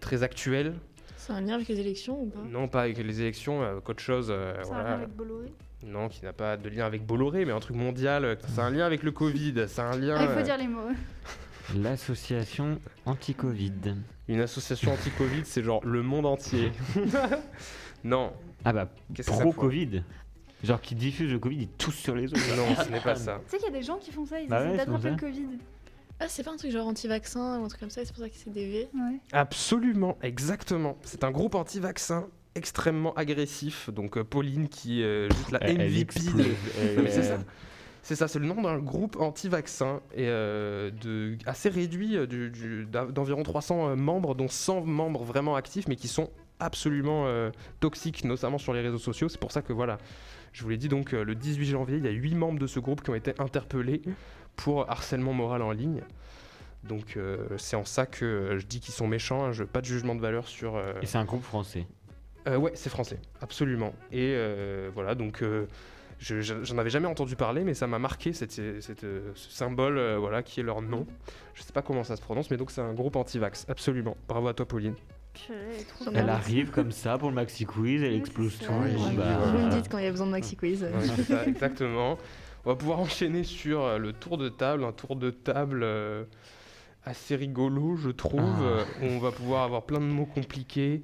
très actuel. C'est un lien avec les élections ou pas? Non, pas avec les élections, euh, qu'autre chose. euh, Ça a voilà. rien avec Bolloré? Non, qui n'a pas de lien avec Bolloré, mais un truc mondial. C'est un lien avec le Covid. C'est un lien. Ah, il faut euh, dire les mots. L'association anti-Covid. Une association anti-Covid, c'est genre le monde entier. <laughs> non, Ah bah, pro-Covid. Genre qui diffuse le Covid, ils tous sur les autres. Non, ce n'est pas ça. Tu sais qu'il y a des gens qui font ça, ils Bah essaient ouais, d'attraper le Covid. Ah, c'est pas un truc genre anti-vaccin ou un truc comme ça, et c'est pour ça que c'est des V. Ouais. Absolument, exactement. C'est un groupe anti-vaccin extrêmement agressif. Donc euh, Pauline qui est juste la Elle- elle MVP. explose. de- Elle- Non, mais c'est ça. C'est ça, c'est le nom d'un groupe anti-vaccin et euh, de, assez réduit euh, du- du- d'à- d'environ 300 euh, membres, dont 100 membres vraiment actifs, mais qui sont absolument euh, toxiques, notamment sur les réseaux sociaux. C'est pour ça que voilà, je vous l'ai dit, donc euh, le 18 janvier, il y a 8 membres de ce groupe qui ont été interpellés pour harcèlement moral en ligne. Donc euh, c'est en ça que euh, je dis qu'ils sont méchants, hein, je, pas de jugement de valeur sur... euh, Et c'est un groupe français. ouais, c'est français, absolument. Et voilà, donc je- je- j'en avais jamais entendu parler, mais ça m'a marqué cette, cette, ce symbole, voilà, qui est leur nom. Je sais pas comment ça se prononce, mais donc c'est un groupe anti-vax, absolument. Bravo à toi, Pauline. Purée, elle arrive comme ça pour le maxi quiz, elle explose tout. bah, Vous me dites quand il y a besoin de Maxi Quiz. Ouais, ça, exactement. On va pouvoir enchaîner sur euh, le tour de table, un tour de table euh, assez rigolo, je trouve. Ah. euh, où on va pouvoir avoir plein de mots compliqués.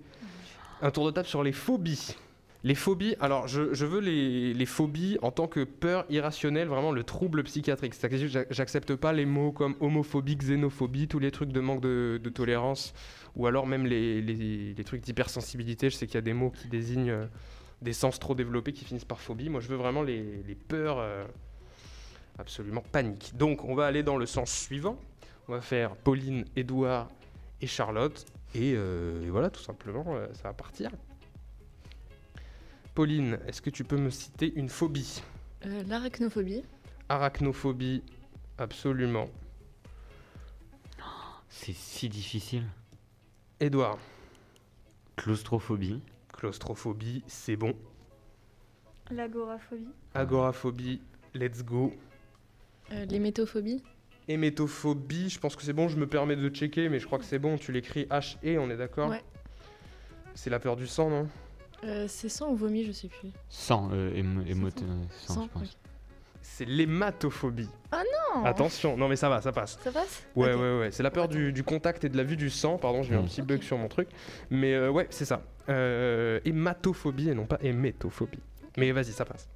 Un tour de table sur les phobies. Les phobies, alors je, veux les, phobies en tant que peur irrationnelle, vraiment le trouble psychiatrique. C'est-à-dire que j'a- j'accepte pas les mots comme homophobie, xénophobie, tous les trucs de manque de, tolérance, ou alors même les, les- trucs d'hypersensibilité. Je sais qu'il y a des mots qui désignent euh, des sens trop développés qui finissent par phobie. Moi, je veux vraiment les, peurs euh, absolument paniques. Donc, on va aller dans le sens suivant. On va faire Pauline, Édouard et Charlotte. Et, euh, et voilà, tout simplement, ça va partir. Pauline, est-ce que tu peux me citer une phobie Euh, L'arachnophobie. Arachnophobie, absolument. C'est si difficile. Édouard, Claustrophobie. claustrophobie, c'est bon. L'agoraphobie. Agoraphobie, let's go. Euh, L'hémétophobie. Hémétophobie, je pense que c'est bon, je me permets de checker, mais je crois que c'est bon, tu l'écris H-E, on est d'accord Ouais. C'est la peur du sang, non? Euh, c'est sang ou vomi, je sais plus. Sans euh, émo- émo- C'est euh, Sang, je pense. C'est l'hématophobie. non Attention, non mais ça va, ça passe. Ça passe Ouais, ouais, ouais, c'est la peur du, du contact et de la vue du sang, pardon, j'ai eu un Mm. petit bug sur mon truc. Mais euh, ouais, c'est ça. Euh, hématophobie et non pas hémétophobie. Mais vas-y, ça passe.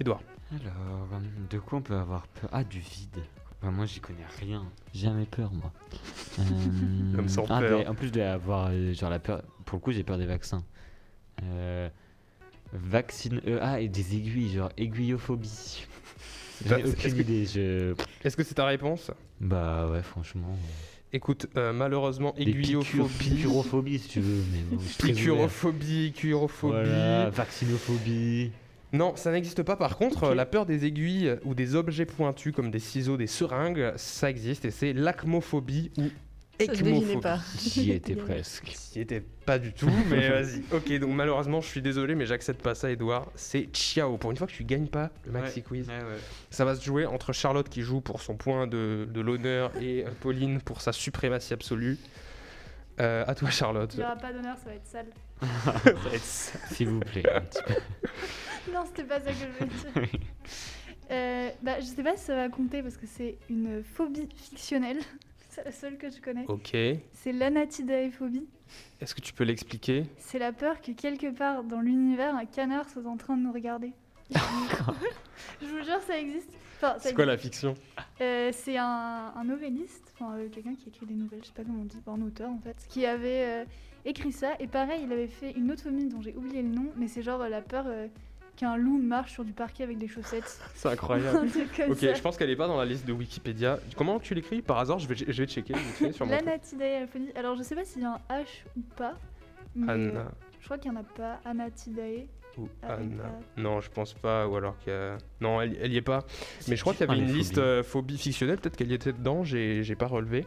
Édouard. Alors, de quoi on peut avoir peur? Ah, du vide. Enfin, moi, j'y connais rien. Jamais peur, moi. <laughs> Euh, L'homme sans ah, peur. mais en plus d'avoir genre la peur. Pour le coup, j'ai peur des vaccins. Euh, vaccine. euh, ah, et des aiguilles, genre aiguillophobie. <laughs> J'ai aucune que- idée. Je... Est-ce que c'est ta réponse? Bah ouais, franchement. Écoute, euh, malheureusement, aiguillophobie. Piquurophobie, si tu veux. Mais bon, cuirophobie. Voilà, vaccinophobie. Non, ça n'existe pas. Par contre, la peur des aiguilles ou des objets pointus comme des ciseaux, des seringues, ça existe et c'est l'acmophobie ou J'y <laughs> étais presque. J'y étais pas du tout, mais <laughs> vas-y. Ok, donc malheureusement, je suis désolé, mais j'accepte pas ça, Edouard. C'est ciao. Pour une fois que tu gagnes pas le maxi quiz, ça va se jouer entre Charlotte qui joue pour son point de, de l'honneur et euh, Pauline pour sa suprématie absolue. Euh, à toi, Charlotte. Il n'y aura pas d'honneur, ça va être sale. <laughs> Ça va être ça. S'il vous plaît. un petit peu. Non, c'était pas ça que je voulais dire. Euh, bah, je sais pas si ça va compter parce que c'est une phobie fictionnelle. C'est la seule que je connais. Ok. Est-ce C'est l'anatidaephobie. que tu peux l'expliquer? C'est la peur que quelque part dans l'univers, un canard soit en train de nous regarder. <laughs> je vous jure, ça existe. Enfin, C'est quoi la fiction? Euh, C'est un, un novelliste, enfin euh, quelqu'un qui écrit des nouvelles, je sais pas comment on dit, un auteur en fait, qui avait euh, écrit ça. Et pareil, il avait fait une autre phobie dont j'ai oublié le nom, mais c'est genre la peur qu'un loup marche sur du parquet avec des chaussettes. <laughs> C'est incroyable. <laughs> Ok, ça. je pense qu'elle est pas dans la liste de Wikipédia. Comment tu l'écris? Par hasard, je vais, je vais checker sur <laughs> truc. L'anatidaephobie. Alors je sais pas s'il y a un H ou pas. Mais euh, Anna je crois qu'il y en a pas. Anatidae. ou Anna. Non, je pense pas, ou alors qu'il y a... Non, elle, elle y est pas. Mais je crois qu'il y avait une liste phobies. euh, phobie fictionnelle, peut-être qu'elle y était dedans, j'ai j'ai pas relevé.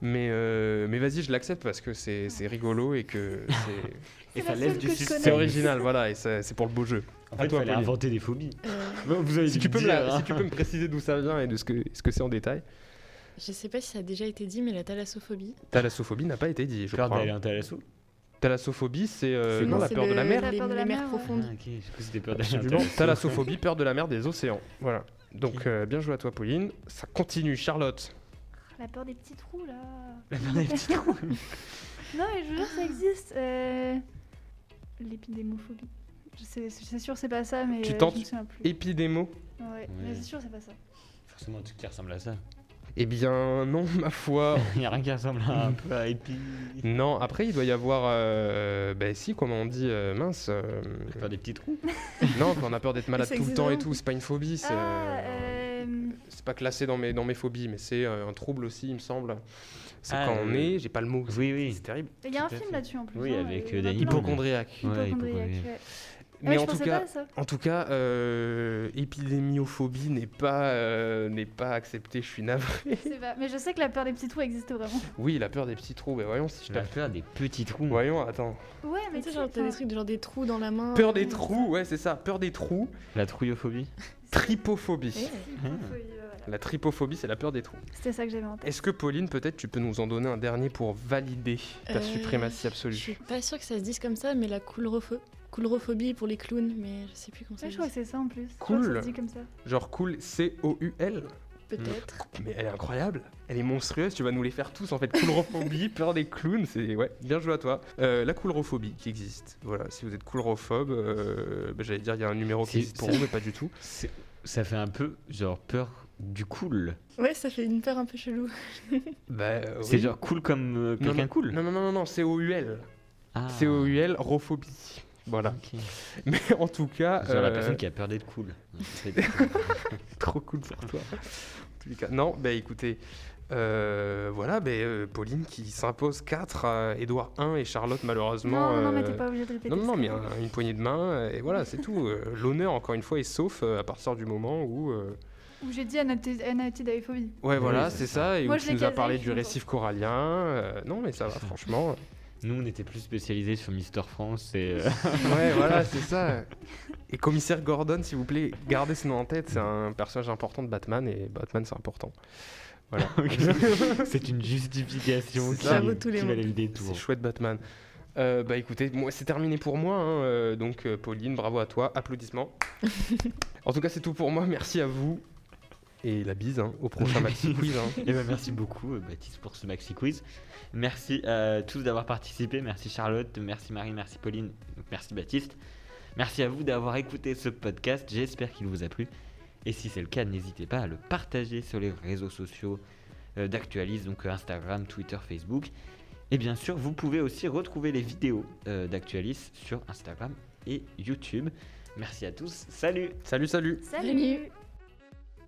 Mais, euh, mais vas-y, je l'accepte parce que c'est c'est rigolo et que c'est- Et ça seule du je suspense. c'est original, voilà, et ça- c'est pour le beau jeu. En fait, toi, il fallait inventer des phobies. Euh, <laughs> Vous avez Si tu, peux me dire, la- hein. si tu peux me préciser d'où ça vient et de ce que ce que c'est en détail. je sais pas si ça a déjà été dit, mais la thalassophobie. Thalassophobie n'a pas été dit, je Peur crois. d'aller en thalasso Thalassophobie, c'est euh, C'est non, la peur de la mer. La peur de la mer, ouais. profondes. Ah, c'était peur Absolument. d'être Thalassophobie, peur de la mer, des océans. Voilà. Donc euh, bien joué à toi, Pauline. Ça continue, Charlotte. La peur des petits trous là. La peur des petits <laughs> trous. Non, mais je veux dire, ça existe. Euh... L'épidémophobie. C'est sûr, c'est pas ça, mais. Tu tentes Je me souviens plus. Épidémo. Ouais, mais c'est sûr, c'est pas ça. Forcément un truc qui ressemble à ça. Eh bien non, ma foi. <laughs> Il n'y a rien qui ressemble à un peu à Epi. Non, après il doit y avoir, euh, ben si, comment on dit, euh, mince. euh, peur des petits trous. <laughs> non, quand on a peur d'être malade tout le temps et tout, c'est pas une phobie, c'est Ah, euh, euh... c'est pas classé dans mes, dans mes phobies, mais c'est euh, un trouble aussi, il me semble. C'est Ah, quand on est, j'ai pas le mot, Oui, oui. c'est terrible. Il y a un film là-dessus en plus. Oui, hein, avec. Hypochondriaque. Ouais, Hypochondriaque, hypochondriaque. ouais. Mais je en tout pensais cas, pas à ça. En tout cas, euh, épidémiophobie n'est pas, euh, n'est pas acceptée, je suis navré. Pas- Mais je sais que la peur des petits trous existe vraiment. Oui, la peur des petits trous, mais voyons si je La peur des petits trous. Voyons, attends. Ouais, mais Tu sais, genre, t'as des trucs, genre des trous dans la main. Peur des euh, trous, ouais, c'est ça, peur des trous. La trouillophobie. Tripophobie. Voilà. La tripophobie, c'est la peur des trous. C'était ça que j'avais en tête. Est-ce que Pauline, peut-être, tu peux nous en donner un dernier pour valider ta Euh, suprématie Je absolue suis pas sûre que ça se dise comme ça, mais la coulropho- coulrophobie pour les clowns, mais je sais plus comment ça Ouais, se je crois que c'est ça en plus. Je crois que Cool. ça se dit comme ça. Genre cool, C-O-U-L Peut-être. Mais elle est incroyable, elle est monstrueuse, tu vas nous les faire tous en fait. Coulrophobie, <laughs> peur des clowns, c'est ouais, bien joué à toi. Euh, la coulrophobie qui existe. Voilà, si vous êtes coulrophobe, euh, bah, j'allais dire il y a un numéro qui existe pour vous, mais pas du tout. C'est- Ça fait un peu genre peur du cool. Ouais, ça fait une peur un peu chelou. <laughs> Bah, euh, C'est genre cool comme euh, Non, quelqu'un non, cool. Non, non, non, non, non, C-O-U-L. Ah. C-O-U-L, rophobie. Voilà. Mais en tout cas. Genre la euh, personne qui a peur d'être cool. Trop cool pour toi. En tous cas, non, bah écoutez, euh, voilà, bah, euh, Pauline qui s'impose 4 à Edouard 1 et Charlotte malheureusement. Non, non, non, mais t'es pas obligé de répéter. Non, non, mais un- une poignée de main, et voilà, c'est tout. L'honneur, encore une fois, est sauf à partir du moment où. euh, Où j'ai dit anatidaephobie. Ouais, voilà, c'est c'est ça. ça, et Moi, où je tu nous as parlé du récif corallien. euh, non, mais ça va, franchement. Nous, on était plus spécialisés sur Mister France et. euh, <laughs> Ouais, voilà, c'est ça. Et commissaire Gordon, s'il vous plaît, gardez ce nom en tête, c'est un personnage important de Batman, et Batman, c'est important. Voilà. <laughs> C'est une justification C'est qui, ça. Qui mots. valait le C'est détour. chouette Batman. Euh, bah écoutez, moi c'est terminé pour moi. hein, euh, donc Pauline, bravo à toi, applaudissements. <laughs> en tout cas c'est tout pour moi, merci à vous. Et la bise hein, au prochain <laughs> Maxi Quiz. hein. Eh ben, merci beaucoup, euh, Baptiste, pour ce maxi quiz. Merci à tous d'avoir participé. Merci Charlotte, merci Marie, merci Pauline, merci Baptiste. Merci à vous d'avoir écouté ce podcast. J'espère qu'il vous a plu. Et si c'est le cas, n'hésitez pas à le partager sur les réseaux sociaux euh, d'Actualis, donc euh, Instagram, Twitter, Facebook. Et bien sûr, vous pouvez aussi retrouver les vidéos euh, d'Actualis sur Instagram et YouTube. Merci à tous. Salut Salut, salut Salut Salut.